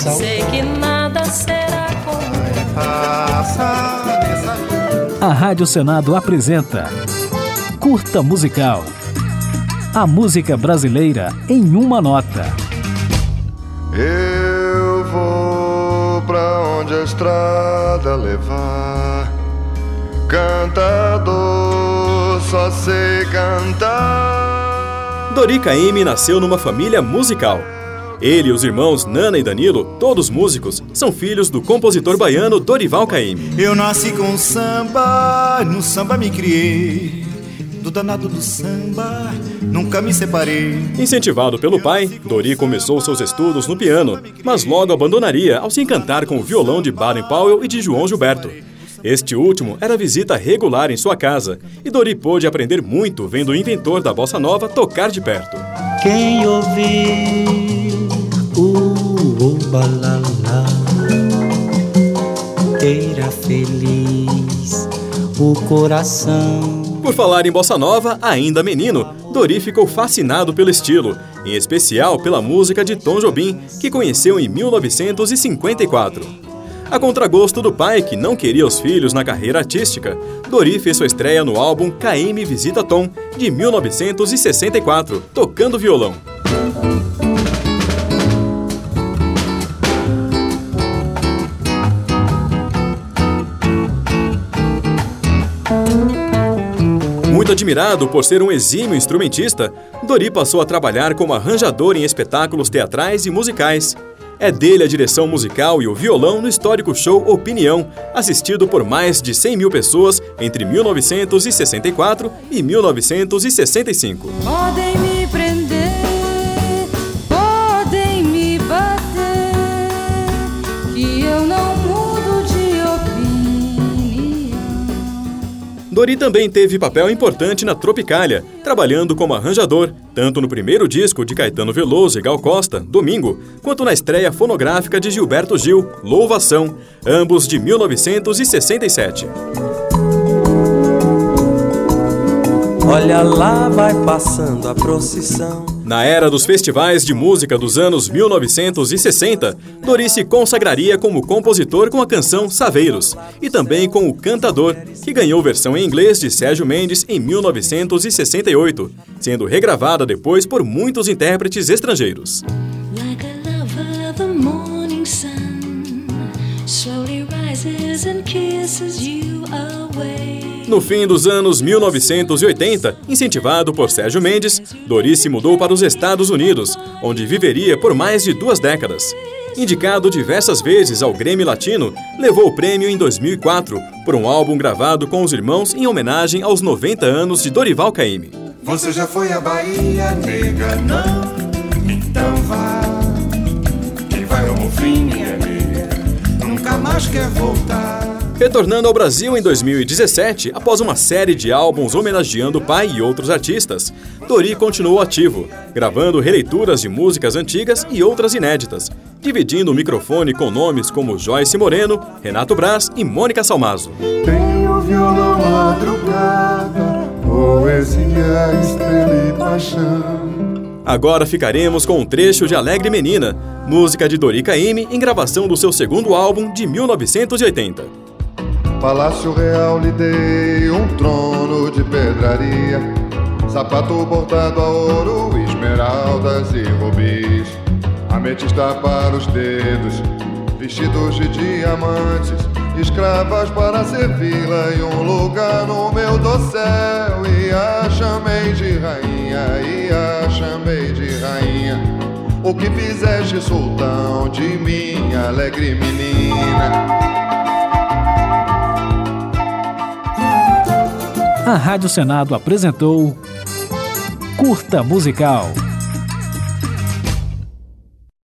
sal. Sei que nada será como A Rádio Senado apresenta Curta Musical. A música brasileira em uma nota. Eu vou pra onde a estrada levar. Cantador, só sei cantar. Dori Caymmi nasceu numa família musical. Ele e os irmãos Nana e Danilo, todos músicos, são filhos do compositor baiano Dorival Caymmi. Eu nasci com samba, no samba me criei. Do danado do samba, nunca me separei. Incentivado pelo pai, Dori começou seus estudos no piano, mas logo abandonaria ao se encantar com o violão de Baden Powell e de João Gilberto. Este último era visita regular em sua casa, e Dori pôde aprender muito vendo o inventor da bossa nova tocar de perto. Quem ouviu o balalá Eira feliz o coração Por falar em bossa nova, ainda menino, Dori ficou fascinado pelo estilo, em especial pela música de Tom Jobim, que conheceu em 1954. A contragosto do pai, que não queria os filhos na carreira artística, Dori fez sua estreia no álbum KM Visita Tom, de 1964, tocando violão. Admirado por ser um exímio instrumentista, Dori passou a trabalhar como arranjador em espetáculos teatrais e musicais. É dele a direção musical e o violão no histórico show Opinião, assistido por mais de 100 mil pessoas entre 1964 e 1965. Dori também teve papel importante na Tropicália, trabalhando como arranjador, tanto no primeiro disco de Caetano Veloso e Gal Costa, Domingo, quanto na estreia fonográfica de Gilberto Gil, Louvação, ambos de 1967. Olha lá vai passando a procissão Na era dos festivais de música dos anos 1960, Dori se consagraria como compositor com a canção Saveiros e também com o Cantador, que ganhou versão em inglês de Sérgio Mendes em 1968, sendo regravada depois por muitos intérpretes estrangeiros. Like No fim dos anos 1980, incentivado por Sérgio Mendes, Dori se mudou para os Estados Unidos, onde viveria por mais de duas décadas. Indicado diversas vezes ao Grêmio Latino, levou o prêmio em 2004 por um álbum gravado com os irmãos em homenagem aos 90 anos de Dorival Caymmi. Você já foi à Bahia, nega? Não? Mais quer voltar. Retornando ao Brasil em 2017, após uma série de álbuns homenageando o pai e outros artistas, Dori continuou ativo, gravando releituras de músicas antigas e outras inéditas, dividindo o microfone com nomes como Joyce Moreno, Renato Braz e Mônica Salmazo. Tenho violão madrugada, poesia, estrela e paixão. Agora ficaremos com um trecho de Alegre Menina, música de Dori Caymmi em gravação do seu segundo álbum de 1980. Palácio Real lhe dei um trono de pedraria, sapato bordado a ouro, esmeraldas e rubis, ametista para os dedos, vestidos de diamantes, escravas para servi-la e um lugar no meu dossel. E a chamei de rainha, e a chamei de rainha. O que fizeste, sultão, de minha alegre menina? A Rádio Senado apresentou Curta Musical.